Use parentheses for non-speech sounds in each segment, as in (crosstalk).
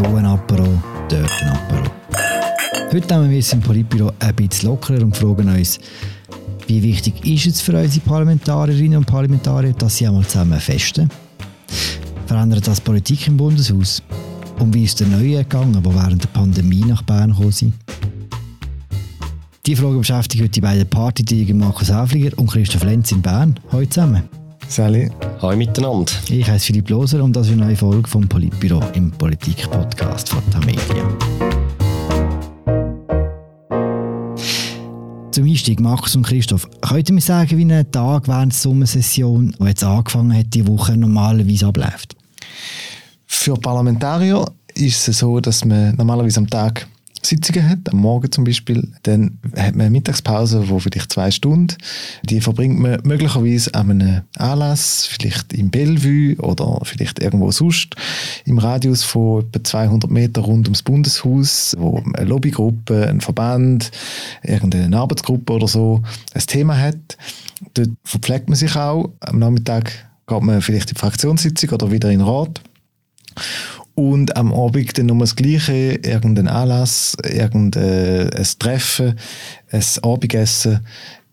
Hier ein Apero, dort ein Apero. Heute nehmen wir es im Politbüro ein bisschen lockerer und fragen uns, wie wichtig ist es für unsere Parlamentarierinnen und Parlamentarier, dass sie einmal zusammen festen? Verändert das Politik im Bundeshaus? Und wie ist der Neue gegangen, die während der Pandemie nach Bern gekommen sind? Die Frage beschäftigt heute die beiden Partytiger Markus Häfliger und Christoph Lenz in Bern. Heute zusammen. Sally. Hallo miteinander. Ich heiße Philipp Loser und das ist eine neue Folge vom Politbüro im Politik-Podcast von Tamedia. Zum Einstieg, Markus und Christoph, könnt ihr mir sagen, wie ein Tag während der Sommersession, die jetzt angefangen hat, die Woche normalerweise abläuft? Für Parlamentarier ist es so, dass man normalerweise am Tag Sitzungen hat, am Morgen zum Beispiel, dann hat man eine Mittagspause, wo vielleicht zwei Stunden, die verbringt man möglicherweise an einem Anlass, vielleicht im Bellevue oder vielleicht irgendwo sonst, im Radius von etwa 200 Meter rund ums Bundeshaus, wo eine Lobbygruppe, ein Verband, irgendeine Arbeitsgruppe oder so ein Thema hat. Dort verpflegt man sich auch. Am Nachmittag geht man vielleicht in die Fraktionssitzung oder wieder in den Rat und am Abend dann nochmal das Gleiche, irgendein Anlass, irgendein Treffen, ein Abendessen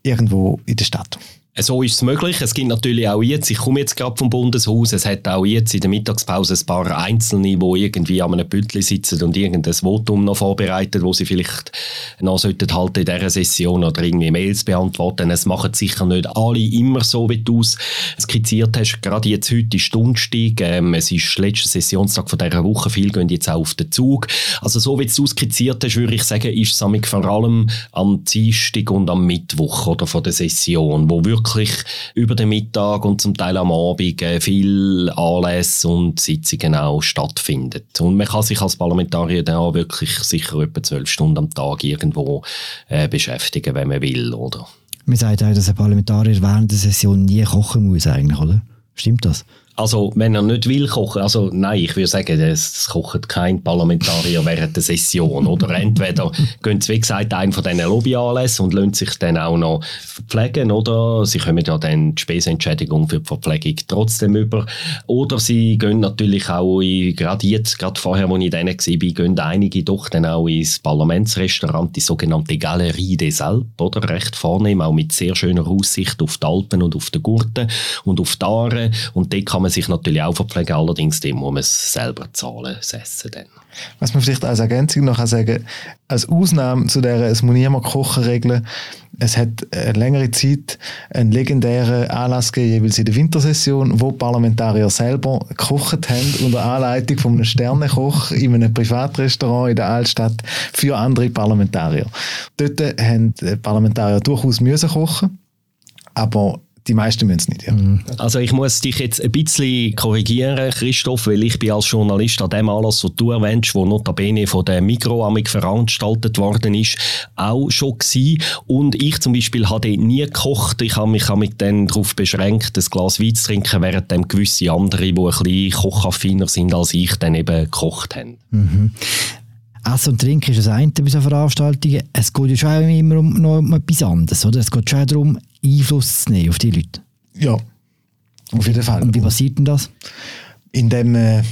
irgendwo in der Stadt. So ist es möglich. Es gibt natürlich auch jetzt, ich komme jetzt gerade vom Bundeshaus, es hat auch jetzt in der Mittagspause ein paar Einzelne, die irgendwie an einem Bündel sitzen und irgendein Votum noch vorbereiten, wo sie vielleicht noch sollten halt in dieser Session oder irgendwie Mails beantworten. Es machen sicher nicht alle immer so, wie du es skizziert hast. Gerade jetzt heute ist Stundstieg, ähm, es ist letzter Sessionstag von dieser Woche, viele gehen jetzt auch auf den Zug. Also so wie du es skizziert hast, würde ich sagen, ist es vor allem am Dienstag und am Mittwoch oder von der Session, wo wirklich wirklich über den Mittag und zum Teil am Abend äh, viel Anlässe und Sitzungen auch stattfinden. Und man kann sich als Parlamentarier dann auch wirklich sicher etwa zwölf Stunden am Tag irgendwo äh, beschäftigen, wenn man will, oder? Man sagt auch, dass ein Parlamentarier während der Session nie kochen muss eigentlich, oder? Stimmt das? Also, wenn er nicht will kochen, also nein, ich würde sagen, es kocht kein Parlamentarier während der Session. Oder entweder gehen sie, wie gesagt, einen von diesen Lobbyanlässen und lassen sich dann auch noch verpflegen, oder sie kommen ja dann die Spesenentschädigung für die Verpflegung trotzdem über. Oder sie gehen natürlich auch, in, gerade jetzt, gerade vorher, als ich dann war, gehen einige doch dann auch ins Parlamentsrestaurant, die sogenannte Galerie des Alpes, oder? Recht vornehm, auch mit sehr schöner Aussicht auf die Alpen und auf die Gurten und auf die Aare. Und dort kann man sich natürlich auch verpflegen, allerdings dem muss man es selber zahlen, das dann. Was man vielleicht als Ergänzung noch sagen kann, als Ausnahme zu der es muss niemand kochen Regel, es hat eine längere Zeit einen legendären Anlass gegeben, jeweils in der Wintersession, wo Parlamentarier selber gekocht haben unter Anleitung von einem Sternekoch in einem Privatrestaurant in der Altstadt für andere Parlamentarier. Dort haben die Parlamentarier durchaus müssen kochen, aber die meisten müssen es nicht, ja. Mhm. Also ich muss dich jetzt ein bisschen korrigieren, Christoph, weil ich bin als Journalist an dem Anlass, was du erwähnst, wo notabene von der Mikroamik veranstaltet worden ist, auch schon gewesen. Und ich zum Beispiel habe nie gekocht. Ich habe mich mit dann darauf beschränkt, ein Glas Wein zu trinken, während dann gewisse andere, die ein bisschen kochaffiner sind als ich, dann eben gekocht haben. Mhm. Essen und Trinken ist das eine bei so Veranstaltungen. Es geht ja schon immer um, noch um etwas anderes, oder? Es geht schon darum, Einfluss zu nehmen auf die Leute. Ja, auf jeden Fall. Und wie passiert denn das? Indem äh,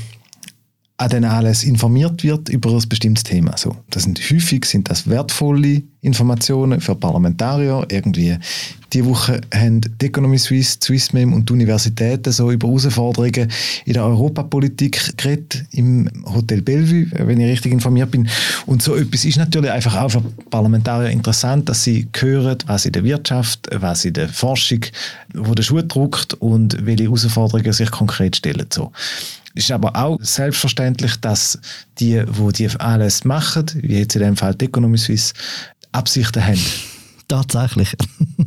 an den alles informiert wird über ein bestimmtes Thema. Also, das sind häufig sind das wertvolle Informationen für Parlamentarier. Irgendwie die Woche haben die Economy Suisse, Swissmem und die Universitäten so über Herausforderungen in der Europapolitik geredet im Hotel Bellevue, wenn ich richtig informiert bin. Und so etwas ist natürlich einfach auch für Parlamentarier interessant, dass sie hören, was in der Wirtschaft, was in der Forschung, wo der Schuh druckt und welche Herausforderungen sich konkret stellen. So. Es ist aber auch selbstverständlich, dass die, wo die alles machen, wie jetzt in dem Fall die Economy Suisse, Absichten haben. Tatsächlich.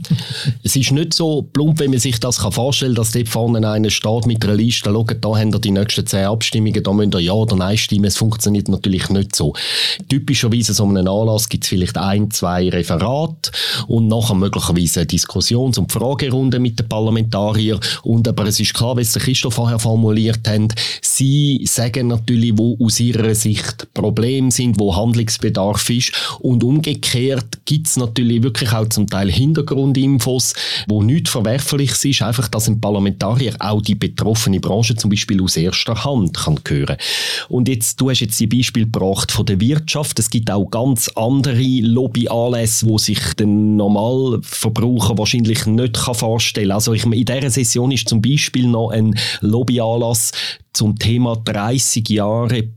(laughs) es ist nicht so plump, wie man sich das vorstellen kann, dass dort vorne einer steht mit einer Liste, schaut, da haben wir die nächsten zehn Abstimmungen, da müsst ihr Ja oder Nein stimmen. Es funktioniert natürlich nicht so. Typischerweise so einem Anlass gibt es vielleicht ein, zwei Referate und nachher möglicherweise eine Diskussions- und Fragerunde mit den Parlamentariern. Und aber es ist klar, wie es der Christoph vorher formuliert hat, sie sagen natürlich, wo aus ihrer Sicht Probleme sind, wo Handlungsbedarf ist. Und umgekehrt gibt es natürlich wirklich natürlich auch zum Teil Hintergrundinfos, wo nichts verwerfliches ist, einfach, dass ein Parlamentarier auch die betroffene Branche zum Beispiel aus erster Hand kann hören. Und jetzt, du hast jetzt die Beispiel gebracht von der Wirtschaft. Es gibt auch ganz andere Lobbyanlässe, wo sich der Normalverbraucher wahrscheinlich nicht vorstellen kann. Also ich, in dieser Session ist zum Beispiel noch ein Lobbyanlass zum Thema 30 Jahre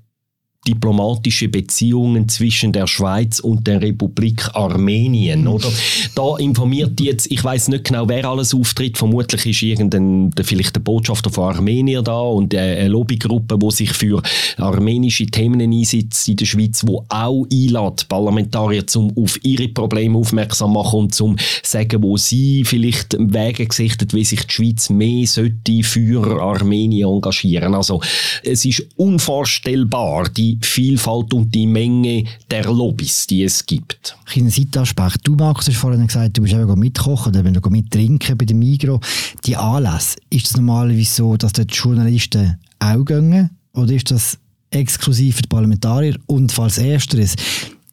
diplomatische Beziehungen zwischen der Schweiz und der Republik Armenien, oder? Da informiert jetzt, ich weiß nicht genau, wer alles auftritt, vermutlich ist irgendein, vielleicht der Botschafter von Armenien da und eine Lobbygruppe, die sich für armenische Themen einsetzt in der Schweiz, wo auch einlädt, Parlamentarier zum auf ihre Probleme aufmerksam machen und zum sagen, wo sie vielleicht Wege gesichtet, wie sich die Schweiz mehr sollte für Armenien engagieren. Also es ist unvorstellbar, die Vielfalt und die Menge der Lobbys, die es gibt. Ein Seitenaspekt. Du, Markus, hast vorhin gesagt, du bist eben mitkochen oder wenn du mittrinken bei dem Migro. Die Anlässe, ist es normalerweise so, dass dort die Journalisten auch gehen? Oder ist das exklusiv für die Parlamentarier? Und falls ersteres,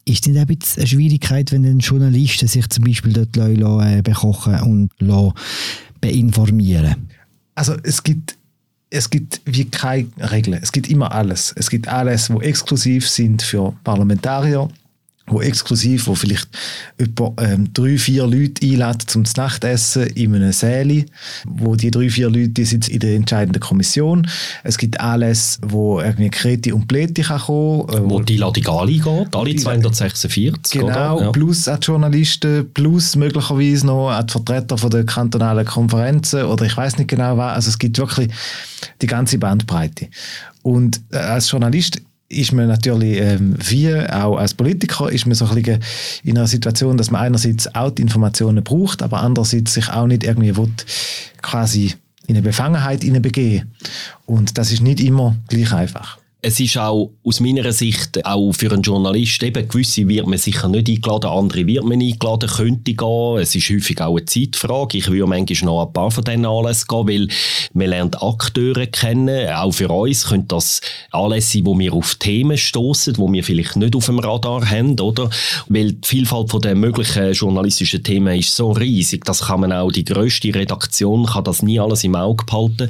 ist es nicht ein eine Schwierigkeit, wenn ein Journalisten sich zum Beispiel dort äh, bekochen und beinformieren? Also es gibt es gibt wie keine Regeln. Es gibt immer alles. Es gibt alles, wo exklusiv sind für Parlamentarier wo exklusiv, wo vielleicht etwa ähm, drei, vier Leute einladen zum Nachtessen in einem Säle, wo die drei, vier Leute die sitzen in der entscheidenden Kommission. Es gibt alles, wo irgendwie Kreti und Pleti kann kommen. Äh, wo, wo die Ladung alle geht, alle 246. Genau, ja. plus auch die Journalisten, plus möglicherweise noch auch die Vertreter von der kantonalen Konferenzen oder ich weiß nicht genau was. Also es gibt wirklich die ganze Bandbreite. Und äh, als Journalist ist man natürlich, ähm, wie auch als Politiker, ist man so ein bisschen in einer Situation, dass man einerseits auch die Informationen braucht, aber andererseits sich auch nicht irgendwie will, quasi in eine Befangenheit begeben. Und das ist nicht immer gleich einfach es ist auch aus meiner Sicht auch für einen Journalist eben gewisse wird man sicher nicht eingeladen, andere wird man eingeladen, könnte gehen. Es ist häufig auch eine Zeitfrage. Ich würde manchmal noch ein paar von diesen Anlässen gehen, weil man lernt Akteure kennen. Auch für uns können das Anlässe sein, wo wir auf Themen stoßen, wo wir vielleicht nicht auf dem Radar haben, oder? Weil die Vielfalt von den möglichen journalistischen Themen ist so riesig, das kann man auch die größte Redaktion kann das nie alles im Auge behalten.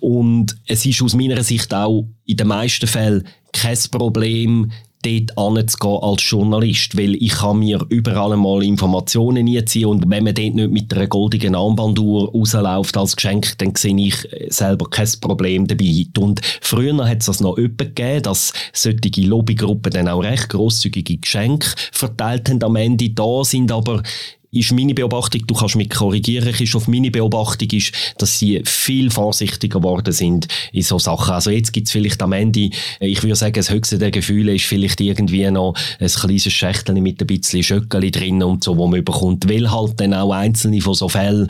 Und es ist aus meiner Sicht auch in den meisten Fällen kein Problem, dort anzugehen als Journalist, weil ich kann mir überall einmal Informationen einziehen und wenn man dort nicht mit einer goldigen Armbanduhr rausläuft als Geschenk, dann sehe ich selber kein Problem dabei. Und früher hat es das noch öppe gegeben, dass solche Lobbygruppen dann auch recht grosszügige Geschenke verteilt haben am Ende. Da sind aber ist meine Beobachtung, du kannst mich korrigieren, ist auf meine Beobachtung ist, dass sie viel vorsichtiger geworden sind in so Sachen. Also jetzt gibt es vielleicht am Ende, ich würde sagen, das höchste der Gefühle ist vielleicht irgendwie noch ein kleines Schächtel mit ein bisschen Schöckeli drin und so, wo man bekommt, weil halt dann auch einzelne von so Fällen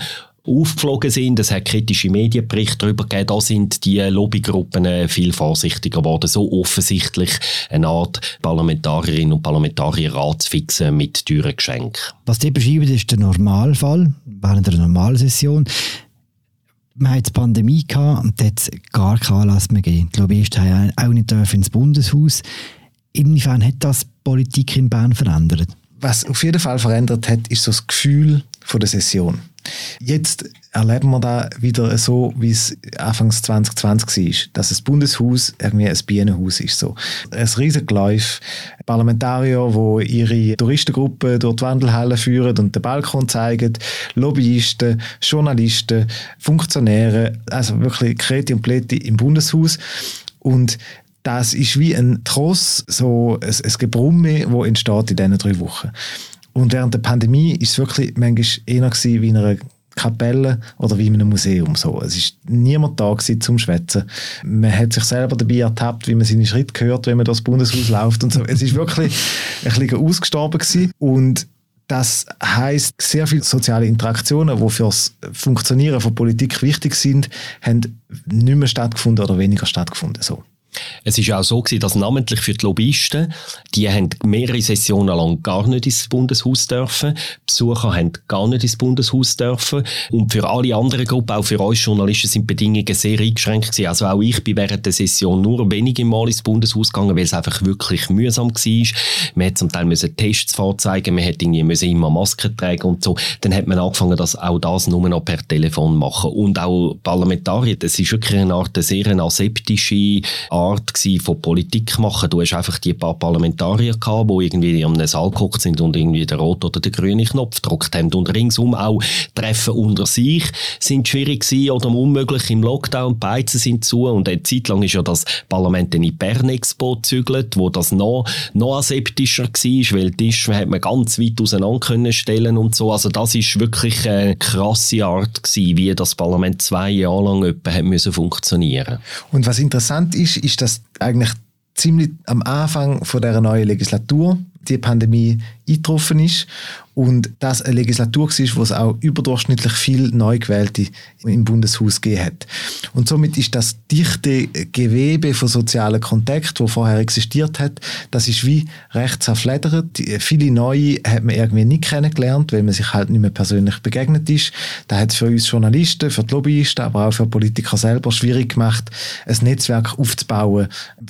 aufgeflogen sind. Es hat kritische Medienberichte darüber gegeben. Da sind die Lobbygruppen äh, viel vorsichtiger geworden. So offensichtlich eine Art Parlamentarierinnen und Parlamentarier fixen mit teuren Geschenken. Was die beschreiben, ist der Normalfall während einer Normalsession. Wir hatten die Pandemie gehabt und dort gar keinen Anlass mehr gegeben. Die Lobbyisten haben auch nicht ins Bundeshaus. Inwiefern hat das Politik in Bern verändert? Was auf jeden Fall verändert hat, ist so das Gefühl von der Session. Jetzt erleben wir da wieder so, wie es Anfangs 2020 war, dass das Bundeshaus irgendwie ein Bienenhaus ist. So. Ein riesiges Geläuf, Parlamentarier, die ihre Touristengruppe durch die Wandelhalle führen und den Balkon zeigen, Lobbyisten, Journalisten, Funktionäre, also wirklich Kreti und Pleti im Bundeshaus. Und das ist wie ein Tross, so ein, ein Gebrumme, das entsteht in diesen drei Wochen. Und während der Pandemie ist es wirklich manchmal eher wie in einer Kapelle oder wie in einem Museum. So. Es ist niemand da gewesen, zum Schwätzen. Man hat sich selber dabei ertappt, wie man seine Schritte hört, wenn man durchs Bundeshaus läuft und so. Es ist wirklich ein bisschen ausgestorben gewesen. Und das heißt, sehr viele soziale Interaktionen, die für das Funktionieren von Politik wichtig sind, haben nicht mehr stattgefunden oder weniger stattgefunden. So. Es ist auch so gewesen, dass namentlich für die Lobbyisten, die haben mehrere Sessionen lang gar nicht ins Bundeshaus dürfen. Besucher haben gar nicht ins Bundeshaus dürfen. Und für alle anderen Gruppen, auch für uns Journalisten, sind die Bedingungen sehr eingeschränkt gewesen. Also auch ich bin während der Session nur wenige Mal ins Bundeshaus gegangen, weil es einfach wirklich mühsam war. Man hat zum Teil müssen Tests vorzeigen, man hätte irgendwie immer Masken tragen und so. Dann hat man angefangen, dass auch das nur noch per Telefon machen. Und auch Parlamentarier, das ist wirklich eine Art, sehr aseptische Art von Politik machen. Du hast einfach die paar Parlamentarier gehabt, die irgendwie in einem Saal geguckt sind und irgendwie den roten oder den grünen Knopf gedrückt haben. Und ringsum auch Treffen unter sich sind schwierig gewesen oder unmöglich im Lockdown. Beizen sind zu und eine Zeit lang ist ja das Parlament in Bern Expo gezügelt, wo das noch, noch aseptischer war, weil Tische hat man ganz weit auseinander können stellen und so. Also das ist wirklich eine krasse Art gewesen, wie das Parlament zwei Jahre lang etwa hat funktionieren. Und was interessant ist, ist, dass eigentlich ziemlich am Anfang von der neuen Legislatur. Die Pandemie eingetroffen ist und das eine Legislatur war, wo es auch überdurchschnittlich viel Neugewählte im Bundeshaus gegeben hat. Und somit ist das dichte Gewebe von sozialen Kontakt, wo vorher existiert hat, das ist wie recht zerfledert. Viele Neue hat man irgendwie nicht kennengelernt, weil man sich halt nicht mehr persönlich begegnet ist. Da hat es für uns Journalisten, für die Lobbyisten, aber auch für Politiker selber schwierig gemacht, ein Netzwerk aufzubauen.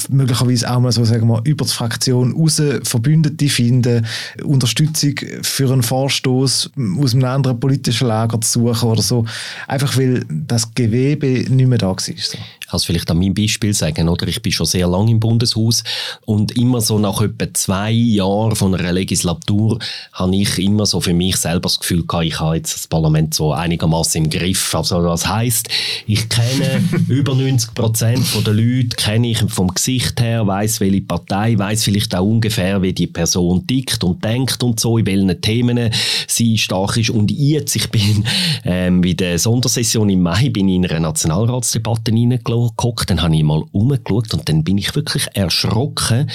Möglicherweise auch mal so, sagen wir, über die Fraktion raus Verbündete finden, Unterstützung für einen Vorstoß aus einem anderen politischen Lager zu suchen oder so. Einfach weil das Gewebe nicht mehr da war. So. Es vielleicht an meinem Beispiel sagen, oder? Ich bin schon sehr lange im Bundeshaus und immer so nach etwa zwei Jahren von einer Legislatur habe ich immer so für mich selber das Gefühl gehabt, ich habe jetzt das Parlament so einigermaßen im Griff. Also das heißt, ich kenne (laughs) über 90 Prozent der Leute, kenne ich vom Gesicht her, weiß welche Partei, weiß vielleicht auch ungefähr, wie die Person tickt und denkt und so, in welchen Themen sie stark ist. Und jetzt, ich bin ähm, bei der Sondersession im Mai bin ich in einer Nationalratsdebatte reingeguckt, dann habe ich mal umgeschaut und dann bin ich wirklich erschrocken,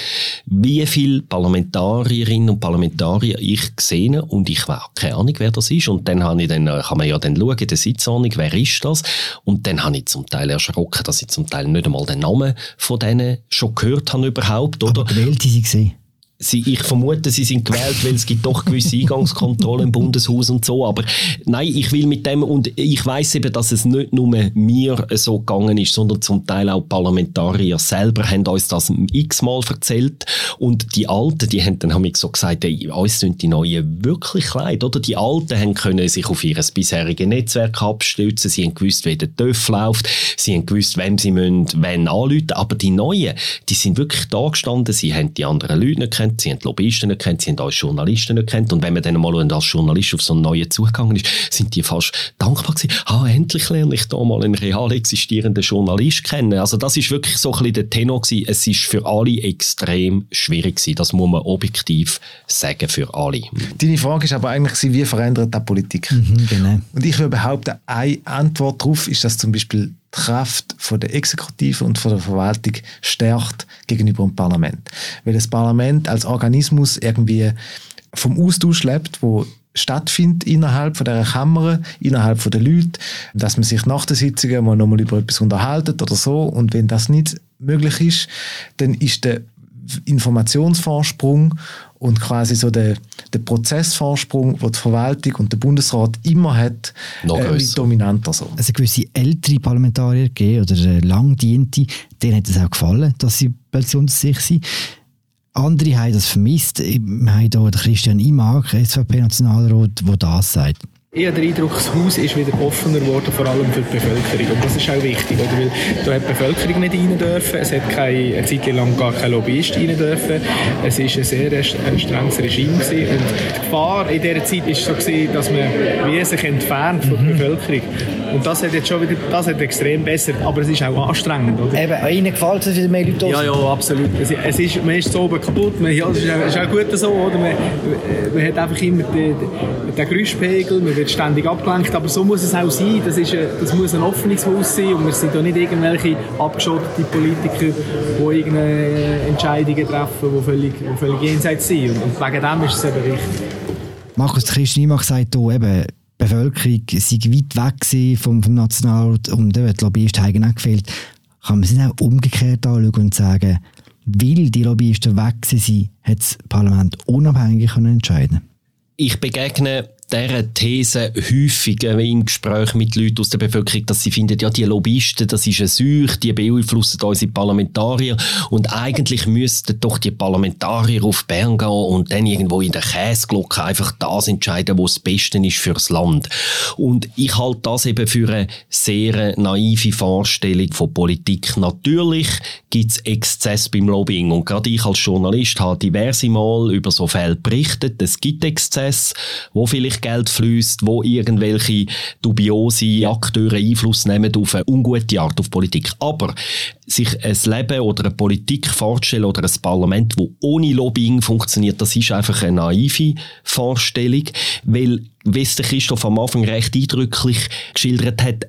wie viele Parlamentarierinnen und Parlamentarier ich gesehen und ich habe keine Ahnung, wer das ist. Und dann habe ich dann, äh, kann man ja dann schauen, der Sitzordnung, wer ist das? Und dann habe ich zum Teil erschrocken, dass ich zum Teil nicht einmal den Namen von denen schon gehört habe überhaupt. Oder? Aber gewählt sie gesehen? Sie, ich vermute, sie sind gewählt, weil es gibt doch gewisse Eingangskontrollen im Bundeshaus und so. Aber nein, ich will mit dem und ich weiß eben, dass es nicht nur mir so gegangen ist, sondern zum Teil auch Parlamentarier selber haben uns das x-mal erzählt und die Alten, die haben dann haben so gesagt, ey, uns sind die Neuen wirklich leid, oder? Die Alten haben können sich auf ihr bisheriges Netzwerk abstützen, sie haben gewusst, wie der TÜV läuft, sie haben gewusst, wem sie müssen, wenn anrufen, aber die Neuen, die sind wirklich da gestanden, sie haben die anderen Leute nicht kennt, sie haben die Lobbyisten nicht kennt, sie haben als Journalisten nicht kennt. Und wenn man dann mal als Journalist auf so einen neuen zugegangen ist, sind die fast dankbar gewesen. Ah, endlich lerne ich da mal einen real existierenden Journalist kennen. Also das ist wirklich so ein bisschen der Tenor gewesen. Es ist für alle extrem schwierig gewesen. Das muss man objektiv sagen für alle. Deine Frage ist aber eigentlich, wie verändert die Politik? Mhm, genau. Und ich würde behaupten, eine Antwort darauf ist, dass zum Beispiel Kraft von der Exekutive und von der Verwaltung stärkt gegenüber dem Parlament. Weil das Parlament als Organismus irgendwie vom Austausch lebt, wo stattfindet innerhalb von der Kammer, innerhalb von der Leute, dass man sich nach der Sitzung mal nochmal über etwas unterhaltet oder so. Und wenn das nicht möglich ist, dann ist der Informationsvorsprung und quasi so der, der Prozessvorsprung, den die Verwaltung und der Bundesrat immer hat, äh, dominanter so. Also gewisse ältere Parlamentarier gegeben, oder äh, langdiente, denen hat es auch gefallen, dass sie plötzlich unter sich sind. Andere haben das vermisst. Wir haben hier den Christian Imag, SVP-Nationalrat, der das sagt. Ich habe den Eindruck, das Haus ist wieder offener geworden, vor allem für die Bevölkerung. Und das ist auch wichtig, oder? weil da hat die Bevölkerung nicht rein dürfen. Es hat keine, eine Zeit lang gar kein Lobbyist rein dürfen. Es war ein sehr ein strenges Regime. Gewesen. Und die Gefahr in dieser Zeit war so, gewesen, dass man wie sich entfernt von der mhm. Bevölkerung. Und das hat jetzt schon wieder, das hat extrem besser, aber es ist auch anstrengend. Oder? Eben, Ihnen gefällt es, dass mehr Leute Ja, ja, absolut. Es, es ist, man ist so oben kaputt. Man, ja, auch, ist auch gut so, oder? Man, man hat einfach immer den, den Geräuschpegel, man wird ständig abgelenkt, aber so muss es auch sein. Das, ist, das muss ein offenes Haus sein und wir sind da nicht irgendwelche abgeschottete Politiker, die irgendeine Entscheidungen treffen, die völlig, die völlig jenseits sind. Und wegen dem ist es eben wichtig. Markus Christi hat gesagt, hier eben, die Bevölkerung sei weit weg vom, vom Nationalrat und die Lobbyisten haben auch gefehlt. kann man es auch umgekehrt anschauen und sagen, weil die Lobbyisten weg sind, hat das Parlament unabhängig entscheiden Ich begegne dieser These häufig im Gespräch mit Leuten aus der Bevölkerung, dass sie finden, ja, die Lobbyisten, das ist eine Seuche, die beeinflussen unsere Parlamentarier und eigentlich müssten doch die Parlamentarier auf Bern gehen und dann irgendwo in der Käseglocke einfach das entscheiden, was das Beste ist fürs Land. Und ich halte das eben für eine sehr naive Vorstellung von Politik. Natürlich gibt es Exzess beim Lobbying und gerade ich als Journalist habe diverse Mal über so Fälle berichtet. Es gibt Exzess, wo vielleicht Geld fließt, wo irgendwelche dubiose Akteure Einfluss nehmen auf eine ungute Art auf Politik. Aber sich ein Leben oder eine Politik vorzustellen oder ein Parlament, wo ohne Lobbying funktioniert, das ist einfach eine naive Vorstellung, weil wie es Christoph am Anfang recht eindrücklich geschildert hat,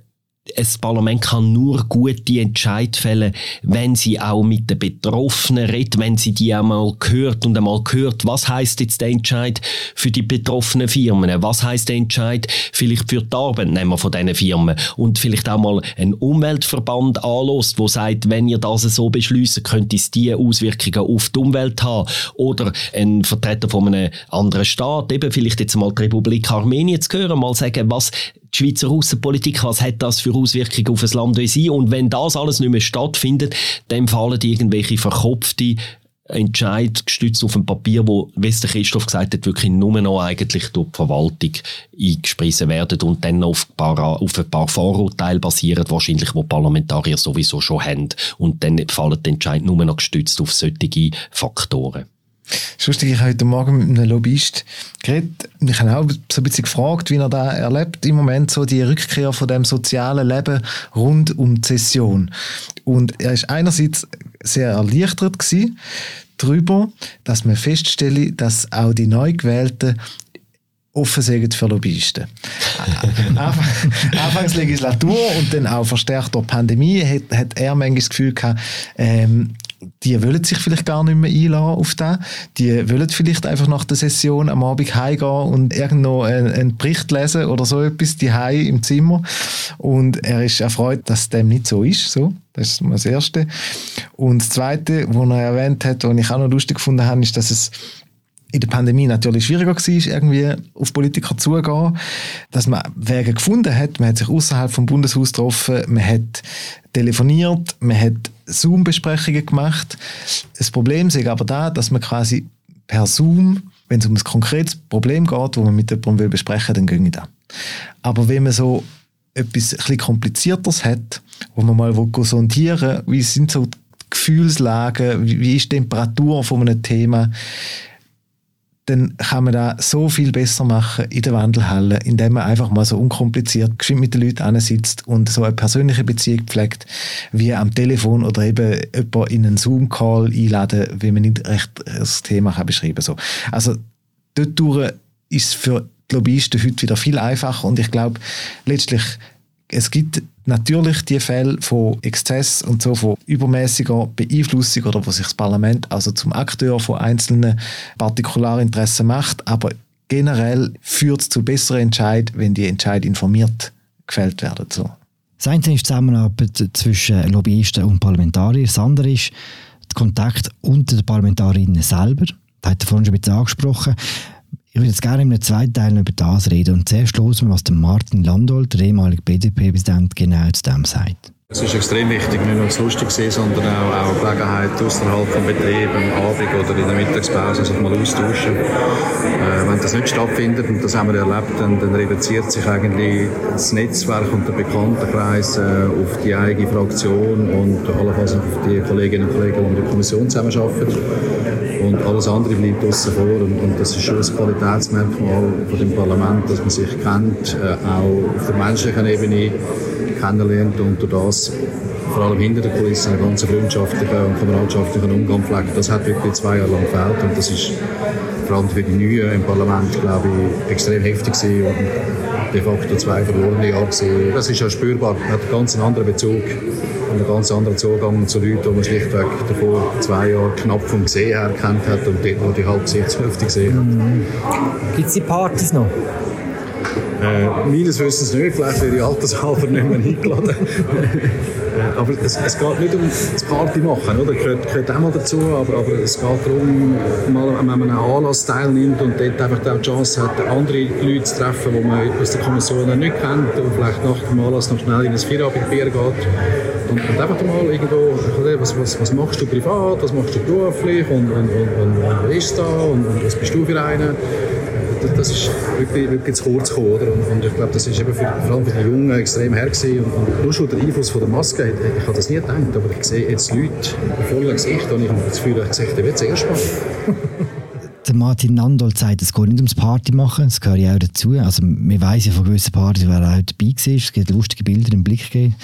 ein Parlament kann nur gute Entscheid fällen, wenn sie auch mit den Betroffenen redet, wenn sie die einmal gehört und einmal gehört, was heißt jetzt der Entscheid für die betroffenen Firmen, was heißt der Entscheid vielleicht für die Arbeitnehmer von diesen Firmen? Und vielleicht auch mal einen Umweltverband anlässt, wo sagt, wenn ihr das so beschließen, könnte es die Auswirkungen auf die Umwelt haben. Oder ein Vertreter von einem anderen Staat, eben vielleicht jetzt mal die Republik Armenien zu hören, mal sagen, was Schweizer Außenpolitik, was hat das für Auswirkungen auf ein Land wie sie? Und wenn das alles nicht mehr stattfindet, dann fallen irgendwelche verkopfte Entscheid gestützt auf ein Papier, wo, wie es der Christoph gesagt hat, wirklich nur noch eigentlich durch die Verwaltung eingespriesen werden und dann auf ein paar, auf ein paar Vorurteile basieren, wahrscheinlich, wo Parlamentarier sowieso schon haben. Und dann fallen die Entscheid nur noch gestützt auf solche Faktoren. Lustig, ich habe heute Morgen mit einem Lobbyist geredet. Ich habe auch so ein bisschen gefragt, wie er da erlebt im Moment so die Rückkehr von dem sozialen Leben rund um die Session. Und er ist einerseits sehr erleichtert gewesen darüber, dass man feststelle, dass auch die neu gewählten offen sind für Lobbyisten. (laughs) Anfangs Legislatur und dann auch verstärkt durch Pandemie hat, hat er manchmal das Gefühl gehabt, ähm, die wollen sich vielleicht gar nicht mehr einladen auf das. Die wollen vielleicht einfach nach der Session am Abend heimgehen und irgendwo einen, einen Bericht lesen oder so etwas, die im Zimmer. Und er ist erfreut, dass dem nicht so ist. So. Das ist das Erste. Und das Zweite, was er erwähnt hat, was ich auch noch lustig gefunden habe, ist, dass es in der Pandemie natürlich schwieriger war, irgendwie auf Politiker zugehen, dass man Wege gefunden hat. Man hat sich außerhalb vom Bundeshaus getroffen, man hat telefoniert, man hat Zoom-Besprechungen gemacht. Das Problem ist aber da, dass man quasi per Zoom, wenn es um ein konkretes Problem geht, wo man mit jemandem will besprechen will, dann ginge das. Aber wenn man so etwas ein komplizierteres hat, wo man mal sondieren will, wie sind so die Gefühlslagen, wie, wie ist die Temperatur von einem Thema, dann kann man da so viel besser machen in der Wandelhalle, indem man einfach mal so unkompliziert geschwind mit den Leuten sitzt und so eine persönliche Beziehung pflegt, wie am Telefon oder eben jemand in einen Zoom-Call einladen, wenn man nicht recht das Thema kann beschreiben kann. Also dort ist es für die Lobbyisten heute wieder viel einfacher und ich glaube, letztlich es gibt natürlich die Fälle von Exzess und so von übermäßiger Beeinflussung oder wo sich das Parlament also zum Akteur von einzelnen Partikularinteressen macht, aber generell führt es zu besseren Entscheidungen, wenn die Entscheidungen informiert gefällt werden. So. Das eine ist die Zusammenarbeit zwischen Lobbyisten und Parlamentariern, das andere ist der Kontakt unter den Parlamentarierinnen selber. Das hat er vorhin schon ein bisschen angesprochen. Ich würde jetzt gerne in einem zweiten Teil über das reden und zuerst hören was Martin Landolt, der ehemalige BDP-Präsident, genau zu dem sagt. Es ist extrem wichtig, nicht nur das lustig sehen, sondern auch, auch Gelegenheit außerhalb des Betriebs, am Abend oder in der Mittagspause sich mal austauschen. Äh, wenn das nicht stattfindet, und das haben wir erlebt, dann, dann reduziert sich eigentlich das Netzwerk und der Bekanntenkreis äh, auf die eigene Fraktion und allenfalls auf die Kolleginnen und Kollegen, die mit der Kommission zusammenarbeiten. Und alles andere bleibt außen vor. Und, und, das ist schon ein Qualitätsmerkmal von dem Parlament, dass man sich kennt, äh, auch auf der menschlichen Ebene kennenlernt und durch das vor allem hinter der Kulisse einen ganz freundschaftlichen und kameradschaftlichen Umgang pflegt. Das hat wirklich zwei Jahre lang gefehlt und das ist vor allem für die Neuen im Parlament, glaube ich, extrem heftig gewesen und de facto zwei verlorene Jahre gewesen. Das ist ja spürbar, man hat einen ganz anderen Bezug und einen ganz anderen Zugang zu Leuten, die man schlichtweg davor zwei Jahre knapp vom Gesehen her kennt hat und dort, wo die halbe Sichtshälfte gesehen hat. Mhm. Gibt es die Partys noch? Äh, meines Wissens nicht, vielleicht wäre ich altershalber nicht mehr eingeladen. Äh, aber es, es, geht nicht um das Party machen, oder? Gehört, gehört auch mal dazu, aber, aber es geht darum, mal, wenn man einen Anlass teilnimmt und dort einfach auch die Chance hat, andere Leute zu treffen, die man aus der Kommission nicht kennt und vielleicht nach dem Anlass noch schnell in ein Feierabendbier geht. Und, und einfach mal irgendwo, was, was, was machst du privat, was machst du beruflich und, und, und, und, und wer ist da und, und was bist du für einen? Das ist wirklich, wirklich zu kurz gekommen. Oder? Und, und ich glaube, das ist eben für, vor allem für die Jungen extrem her gewesen. Und, und nur schon der Einfluss von der Maske, ich, ich habe das nie gedacht, aber ich sehe jetzt Leute voll Gesicht und ich habe das Gefühl, ich sehe, der wird mal. (laughs) der Martin Nandold sagt, es geht nicht ums Party machen, das gehört ja auch dazu. Also man weiß ja von gewissen Partys, wer auch dabei war, es gibt lustige Bilder im Blick gegeben.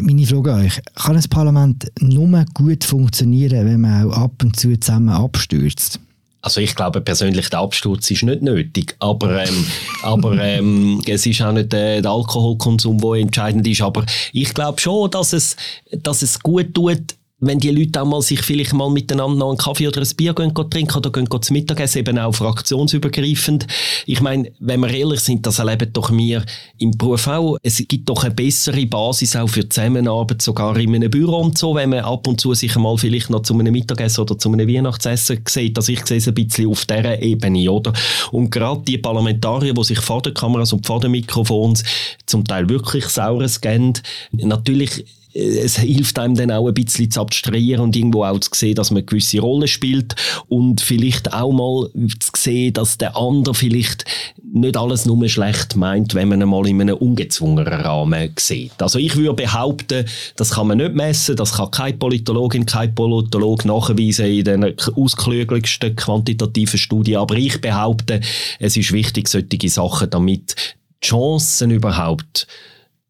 Meine Frage an euch, kann ein Parlament nur gut funktionieren, wenn man auch ab und zu zusammen abstürzt? Also ich glaube persönlich, der Absturz ist nicht nötig, aber, ähm, (laughs) aber ähm, es ist auch nicht äh, der Alkoholkonsum, der entscheidend ist. Aber ich glaube schon, dass es, dass es gut tut, wenn die Leute auch mal sich vielleicht mal miteinander noch einen Kaffee oder ein Bier gehen, gehen trinken oder gehen, zum Mittagessen, eben auch fraktionsübergreifend. Ich meine, wenn wir ehrlich sind, das erleben doch wir im Beruf auch. Es gibt doch eine bessere Basis auch für Zusammenarbeit, sogar in einem Büro und so, wenn man ab und zu sich mal vielleicht noch zu einem Mittagessen oder zu einem Weihnachtsessen sieht. Also ich sehe es ein bisschen auf dieser Ebene, oder? Und gerade die Parlamentarier, die sich vor den Kameras und vor den Mikrofons zum Teil wirklich saures geben, natürlich es hilft einem dann auch ein bisschen zu abstrahieren und irgendwo auch zu sehen, dass man eine gewisse Rolle spielt und vielleicht auch mal zu sehen, dass der andere vielleicht nicht alles nur schlecht meint, wenn man einmal in einem ungezwungenen Rahmen sieht. Also ich würde behaupten, das kann man nicht messen, das kann keine Politologin, kein Politolog nachweisen in den ausklügeligsten quantitativen Studien, aber ich behaupte, es ist wichtig, solche Sachen, damit die Chancen überhaupt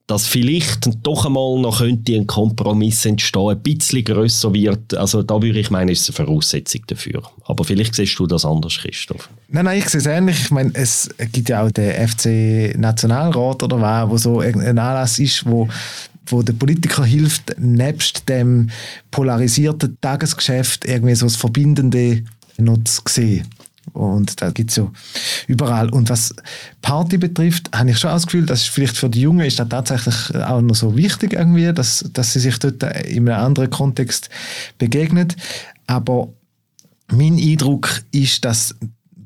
dass vielleicht doch einmal noch könnte ein Kompromiss entstehen, ein bisschen grösser wird. Also da würde ich meinen, ist eine Voraussetzung dafür. Aber vielleicht siehst du das anders, Christoph. Nein, nein, ich sehe es ähnlich. Ich meine, es gibt ja auch den FC-Nationalrat oder was, wo so ein Anlass ist, wo wo der Politiker hilft, nebst dem polarisierten Tagesgeschäft irgendwie so das Verbindende noch zu sehen. Und da gibt es ja überall. Und was Party betrifft, habe ich schon das Gefühl, dass vielleicht für die Jungen ist das tatsächlich auch noch so wichtig irgendwie, dass, dass sie sich dort in einem anderen Kontext begegnen. Aber mein Eindruck ist, dass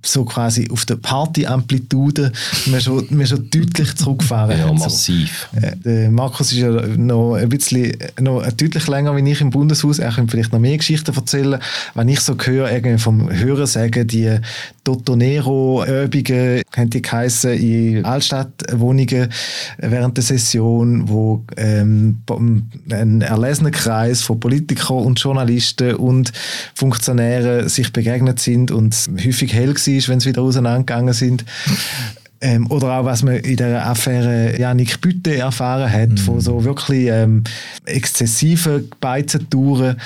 so quasi auf der Party-Amplitude wir schon, wir schon deutlich zurückgefahren Ja, massiv. So. Äh, Markus ist ja noch ein bisschen noch deutlich länger wie ich im Bundeshaus. Er könnte vielleicht noch mehr Geschichten erzählen. Wenn ich so höre, irgendwie vom Hören sagen, die Totonero-Übungen, haben die geheissen, in Altstadtwohnungen während der Session, wo ähm, ein erlesener Kreis von Politikern und Journalisten und Funktionären sich begegnet sind und häufig hell war war, wenn sie wieder auseinandergegangen sind. Ähm, oder auch, was man in der Affäre Janik Bütte erfahren hat, mhm. von so wirklich ähm, exzessiven Beizentouren,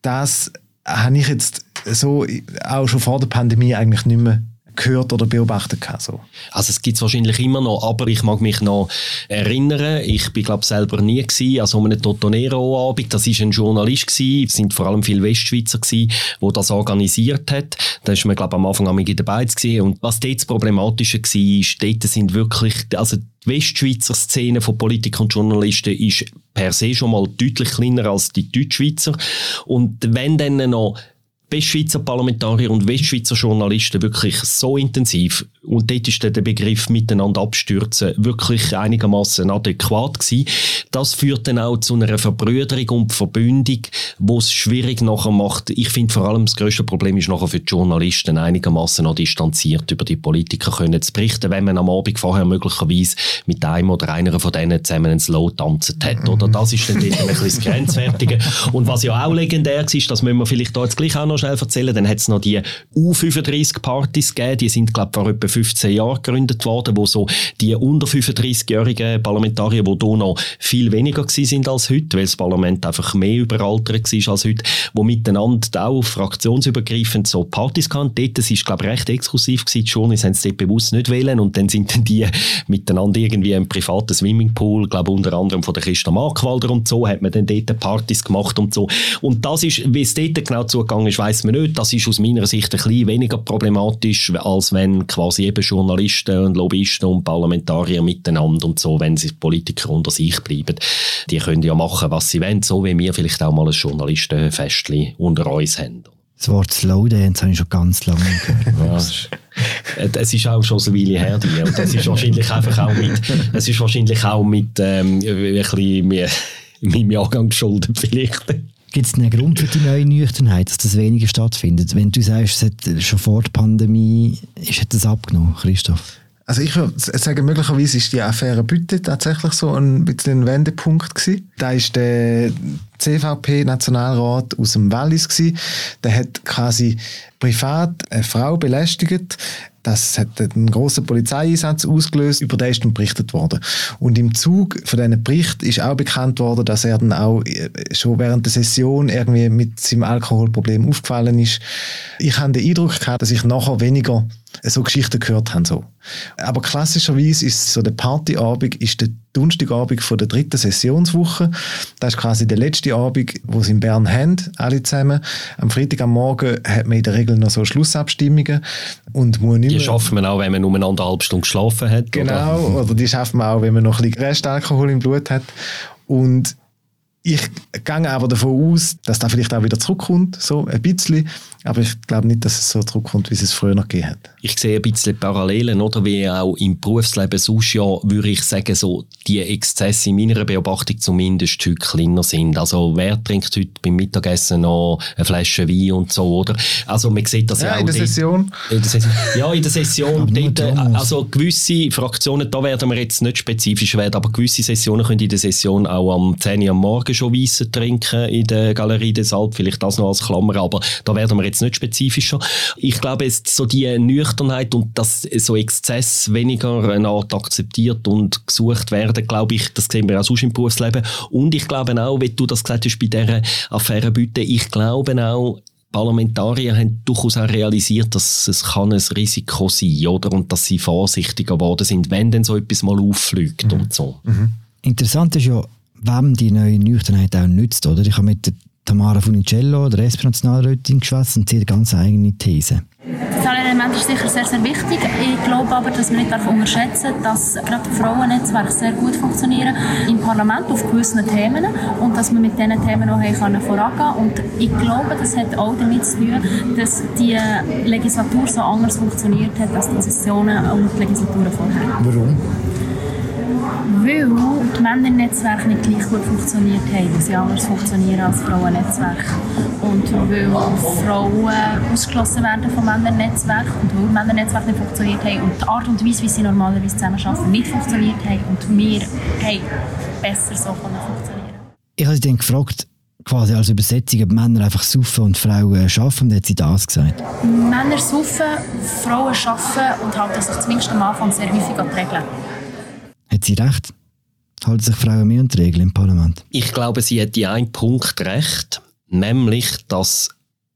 das habe ich jetzt so auch schon vor der Pandemie eigentlich nicht mehr gehört oder beobachtet gehabt, so. Also es gibt es wahrscheinlich immer noch, aber ich mag mich noch erinnern, ich bin glaube selber nie gewesen, also um einen Totonero-Abend, das ist ein Journalist gewesen, es sind vor allem viele Westschweizer gewesen, wo das organisiert hat, da ist man glaube am Anfang am dabei gewesen. Und was dort das Problematische war, ist, dort sind wirklich, also die Westschweizer Szene von Politikern und Journalisten ist per se schon mal deutlich kleiner als die Deutschschweizer. Und wenn dann noch Westschweizer Parlamentarier und Westschweizer Journalisten wirklich so intensiv und dort ist der Begriff miteinander abstürzen wirklich einigermaßen adäquat gewesen. Das führt dann auch zu einer Verbrüderung und Verbündung, wo es schwierig nachher macht. Ich finde vor allem das größte Problem ist nachher für die Journalisten einigermaßen noch distanziert über die Politiker können zu berichten, wenn man am Abend vorher möglicherweise mit einem oder einer von denen zusammen ein Slow tanzen hat. Oder das ist dann ein bisschen das Grenzwertige. Und was ja auch legendär ist, das müssen wir vielleicht da jetzt gleich auch noch noch schnell erzählen. Dann hat es noch die U35-Partys gegeben. Die sind, glaube ich, vor etwa 15 Jahren gegründet worden, wo so die unter 35-jährigen Parlamentarier, die hier noch viel weniger sind als heute, weil das Parlament einfach mehr überaltert war als heute, wo miteinander auch fraktionsübergreifend so Partys hatten. Dort, das ist, glaube ich, recht exklusiv gewesen. Die Journalisten haben es dort bewusst nicht wählen und dann sind dann die miteinander irgendwie im privaten Swimmingpool, glaube unter anderem von der Christa Markwalder und so, hat man dann dort Partys gemacht und so. Und das ist, wie es dort genau zugegangen ist, weiß man nicht. Das ist aus meiner Sicht ein bisschen weniger problematisch, als wenn quasi eben Journalisten und Lobbyisten und Parlamentarier miteinander und so, wenn sie Politiker unter sich bleiben, die können ja machen, was sie wollen, so wie wir vielleicht auch mal ein Journalistenfestchen unter uns haben. Das Wort Slowdance habe ich schon ganz lange gehört. (laughs) es ist auch schon so eine Weile her, die. Und es ist wahrscheinlich einfach auch mit, es ist wahrscheinlich auch mit ähm, ein bisschen (laughs) meinem Jahrgang geschuldet vielleicht. Gibt es einen Grund für die neue Nüchternheit, dass das weniger stattfindet? Wenn du sagst, es hat schon vor der Pandemie ist, hat das abgenommen, Christoph? Also ich würde sagen, möglicherweise ist die Affäre Bütte tatsächlich so ein bisschen ein Wendepunkt gewesen. Da ist der CVP-Nationalrat aus dem Wallis gewesen. Der hat quasi privat eine Frau belästigt. Das hat einen großen Polizeieinsatz ausgelöst, über den ist dann berichtet worden. Und im Zug von diesem Bericht ist auch bekannt worden, dass er dann auch äh, schon während der Session irgendwie mit seinem Alkoholproblem aufgefallen ist. Ich habe den Eindruck gehabt, dass ich nachher weniger so Geschichten gehört habe. So. Aber klassischerweise ist so der Partyabend ist der Donnerstagabend von der dritten Sessionswoche. Das ist quasi der letzte Abend, wo sie in Bern haben, alle zusammen. Am Freitag am Morgen hat man in der Regel noch so Schlussabstimmungen und muss nicht Die schafft man auch, wenn man nur eine halbe Stunde geschlafen hat. Genau, oder, oder die schafft man auch, wenn man noch ein bisschen Restalkohol im Blut hat. Und ich gehe aber davon aus, dass das vielleicht auch wieder zurückkommt, so ein bisschen. Aber ich glaube nicht, dass es so zurückkommt, wie es es früher noch gegeben hat. Ich sehe ein bisschen Parallelen, oder? Wie auch im Berufsleben sonst ja, würde ich sagen, so die Exzesse in meiner Beobachtung zumindest heute kleiner sind. Also wer trinkt heute beim Mittagessen noch eine Flasche Wein und so, oder? Also man sieht das ja, ja auch. In der Session. In der Session. Ja, in der Session. (laughs) dort, also gewisse Fraktionen, da werden wir jetzt nicht spezifisch werden, aber gewisse Sessionen können in der Session auch am 10 Uhr am Morgen schon Weisse trinken in der Galerie des Alp. Vielleicht das noch als Klammer, aber da werden wir jetzt nicht spezifischer. Ich glaube, es so die Nüchternheit und dass so Exzess weniger eine Art akzeptiert und gesucht werden, glaube ich, das sehen wir auch sonst im Berufsleben. Und ich glaube auch, wie du das gesagt hast bei dieser Affäre Bütte, ich glaube auch, Parlamentarier haben durchaus auch realisiert, dass es kann ein Risiko sein oder? und dass sie vorsichtiger geworden sind, wenn denn so etwas mal auffliegt mhm. und so. Mhm. Interessant ist ja, wem die neue Nüchternheit auch nützt. Oder? Ich habe mit der Tamara Funicello, der SP-Nationalrätin, geschwätzt und sie hat eine ganz eigene These. Das Element ist sicher sehr, sehr wichtig. Ich glaube aber, dass man nicht unterschätzen darf, dass gerade Frauennetzwerke sehr gut funktionieren im Parlament auf gewissen Themen und dass man mit diesen Themen auch vorangehen kann. Und ich glaube, das hat auch damit zu tun, dass die Legislatur so anders funktioniert hat als die Sessionen und die Legislaturen vorher. Warum? Weil die Männernetzwerke nicht gleich gut funktioniert haben, weil sie anders funktionieren als Frauennetzwerke. Und weil Frauen ausgeschlossen werden von Männernetzwerken und weil Männernetzwerke nicht funktioniert haben und die Art und Weise, wie sie normalerweise zusammenarbeiten, nicht funktioniert haben und wir haben besser so funktionieren Ich habe sie dann gefragt, quasi als Übersetzung, ob Männer einfach saufen und Frauen arbeiten. Und hat sie das gesagt? Männer saufen, Frauen arbeiten und halten sich zumindest am Anfang sehr häufig an die Regeln. Hat sie recht? Halten sich Frauen mehr an die Regeln im Parlament? Ich glaube, sie hat die einen Punkt recht, nämlich, dass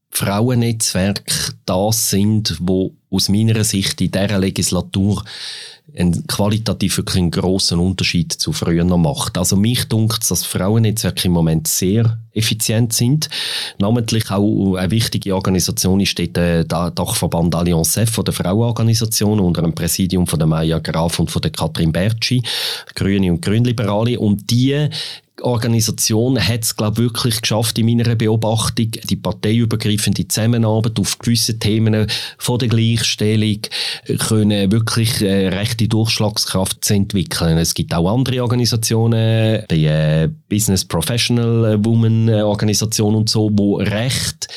Frauennetzwerke das sind, wo aus meiner Sicht in dieser Legislatur einen qualitativ wirklich einen grossen Unterschied zu früher macht. Also mich dunkt dass Frauennetzwerke im Moment sehr effizient sind. Namentlich auch eine wichtige Organisation ist dort der Dachverband Allianz F von der Frauenorganisation unter dem Präsidium von der Maya Graf und von der Katrin Bertschi, Grüne und Grünliberale. Und die Organisation hat es, glaube wirklich geschafft, in meiner Beobachtung, die parteiübergreifende Zusammenarbeit auf gewisse Themen von der Gleichstellung können wirklich äh, rechte Durchschlagskraft zu entwickeln. Es gibt auch andere Organisationen, die äh, Business Professional Women Organisation und so, wo recht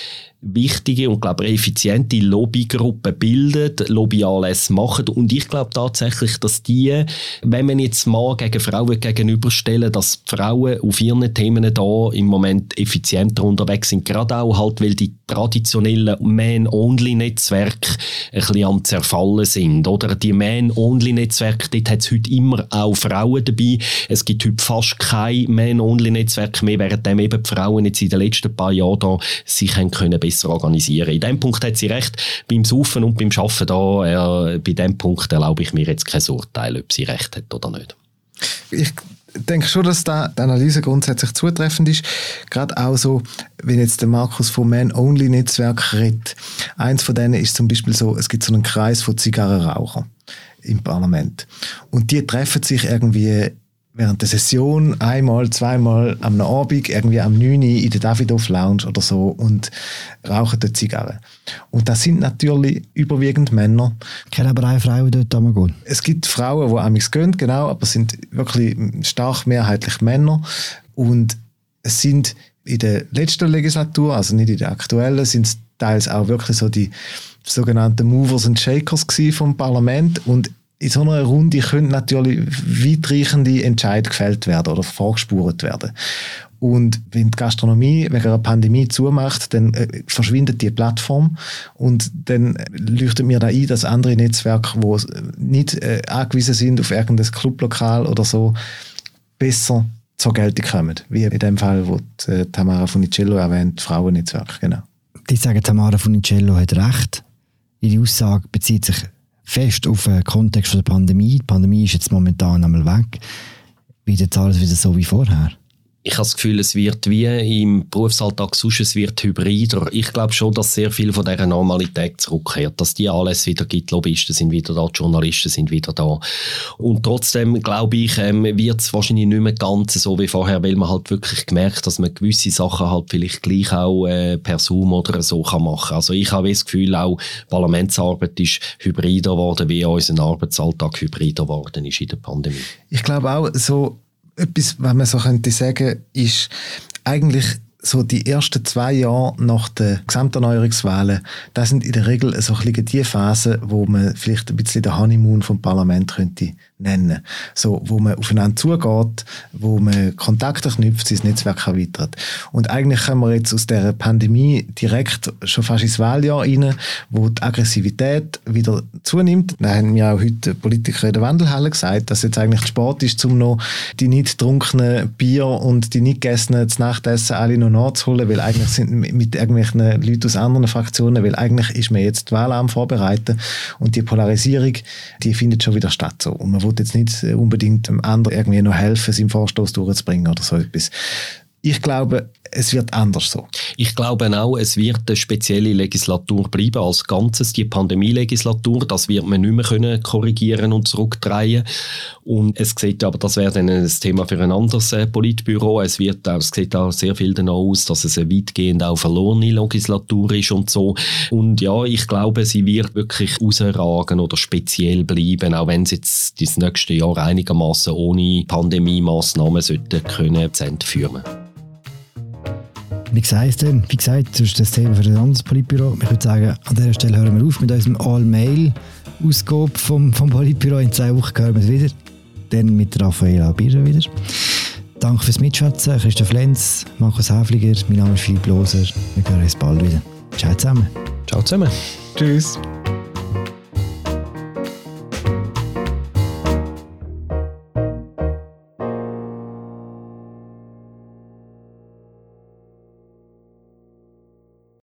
wichtige und glaube effiziente Lobbygruppen bilden, Lobbyanlässe machen. Und ich glaube tatsächlich, dass die, wenn man jetzt mal gegen Frauen gegenüberstellen, dass Frauen auf ihren Themen da im Moment effizienter unterwegs sind, gerade auch halt, weil die traditionellen Man-Only-Netzwerke ein bisschen am zerfallen sind, oder? Die Man-Only-Netzwerke, dort hat es heute immer auch Frauen dabei, es gibt heute fast kein Man-Only-Netzwerk mehr, während eben die Frauen jetzt in den letzten paar Jahren da sich haben können organisieren. In dem Punkt hat sie recht. Beim Saufen und beim Schaffen da, äh, bei dem Punkt erlaube ich mir jetzt kein Urteil, ob sie recht hat oder nicht. Ich denke schon, dass da die Analyse grundsätzlich zutreffend ist. Gerade auch so, wenn jetzt der Markus vom Man-Only-Netzwerk redet. Eins von denen ist zum Beispiel so, es gibt so einen Kreis von Zigarrenrauchern im Parlament. Und die treffen sich irgendwie während der Session einmal, zweimal am Abend, irgendwie am 9 Uhr in der Davidoff Lounge oder so und rauchen dort Zigarren. Und das sind natürlich überwiegend Männer. Kennen aber auch Frauen dort gehen. Es gibt Frauen, die amigs gehen, genau, aber es sind wirklich stark mehrheitlich Männer. Und es sind in der letzten Legislatur, also nicht in der aktuellen, sind es teils auch wirklich so die sogenannten Movers and Shakers vom Parlament und in so einer Runde können natürlich weitreichende Entscheidungen gefällt werden oder vorgespurt werden. Und wenn die Gastronomie wegen einer Pandemie zumacht, dann äh, verschwindet die Plattform und dann leuchtet mir da ein, dass andere Netzwerke, die nicht äh, angewiesen sind auf irgendein Clublokal oder so, besser zur Geltung kommen. Wie in dem Fall, wo die, äh, Tamara Funicello erwähnt, Frauennetzwerk, genau. Die sagen, Tamara Funicello hat recht. Ihre Aussage bezieht sich fest auf den Kontext der Pandemie. Die Pandemie ist jetzt momentan einmal weg. Jetzt alles wieder so wie vorher? Ich habe das Gefühl, es wird wie im Berufsalltag sonst, es wird hybrider. Ich glaube schon, dass sehr viel von dieser Normalität zurückkehrt, dass die alles wieder gibt, Lobbyisten sind wieder da, die Journalisten sind wieder da. Und trotzdem, glaube ich, ähm, wird es wahrscheinlich nicht mehr ganz so wie vorher, weil man halt wirklich gemerkt, dass man gewisse Sachen halt vielleicht gleich auch äh, per Zoom oder so kann machen. Also ich habe das Gefühl, auch Parlamentsarbeit ist hybrider geworden, wie unser Arbeitsalltag hybrider geworden ist in der Pandemie. Ich glaube auch, so etwas, was man so könnte sagen, ist eigentlich so die ersten zwei Jahre nach den Gesamterneuerungswahlen, das sind in der Regel so ein die Phasen, wo man vielleicht ein bisschen der Honeymoon vom Parlament könnte nennen. So, wo man aufeinander zugeht, wo man Kontakte knüpft, sein Netzwerk erweitert. Und eigentlich kommen wir jetzt aus der Pandemie direkt schon fast ins Wahljahr rein, wo die Aggressivität wieder zunimmt. Da haben mir auch heute Politiker in der Wandelhalle gesagt, dass jetzt eigentlich Sport ist, um noch die nicht getrunkenen Bier und die nicht gegessenen Nachtessen alle noch nachzuholen, weil eigentlich sind mit irgendwelchen Leuten aus anderen Fraktionen, weil eigentlich ist man jetzt die Wahl am Vorbereiten und die Polarisierung, die findet schon wieder statt. So. Und man will jetzt nicht unbedingt dem anderen irgendwie noch helfen, seinen Vorstoß durchzubringen oder so etwas. Ich glaube, es wird anders so. Ich glaube auch, es wird eine spezielle Legislatur bleiben als Ganzes. Die Pandemie-Legislatur, das wird man nicht mehr können korrigieren und zurückdrehen. Und es sieht aber, das wäre dann ein Thema für ein anderes äh, Politbüro. Es wird auch, es sieht auch sehr viel danach aus, dass es eine weitgehend auch verlorene Legislatur ist und so. Und ja, ich glaube, sie wird wirklich rausragen oder speziell bleiben, auch wenn sie jetzt das nächste Jahr einigermaßen ohne Pandemie-Massnahmen können zu Ende führen. Wie gesagt, wie gesagt, das ist das Thema für ein anderes Politbüro. Ich würde sagen, an dieser Stelle hören wir auf mit unserem All-Mail-Ausgabe vom, vom Politbüro. In zwei Wochen hören wir es wieder. Dann mit Raffaella Birra wieder. Danke fürs Mitschätzen. Christoph Lenz, Markus Häfliger, mein Name ist Philipp Loser. Wir hören uns bald wieder. Ciao zusammen. Ciao zusammen. Tschüss.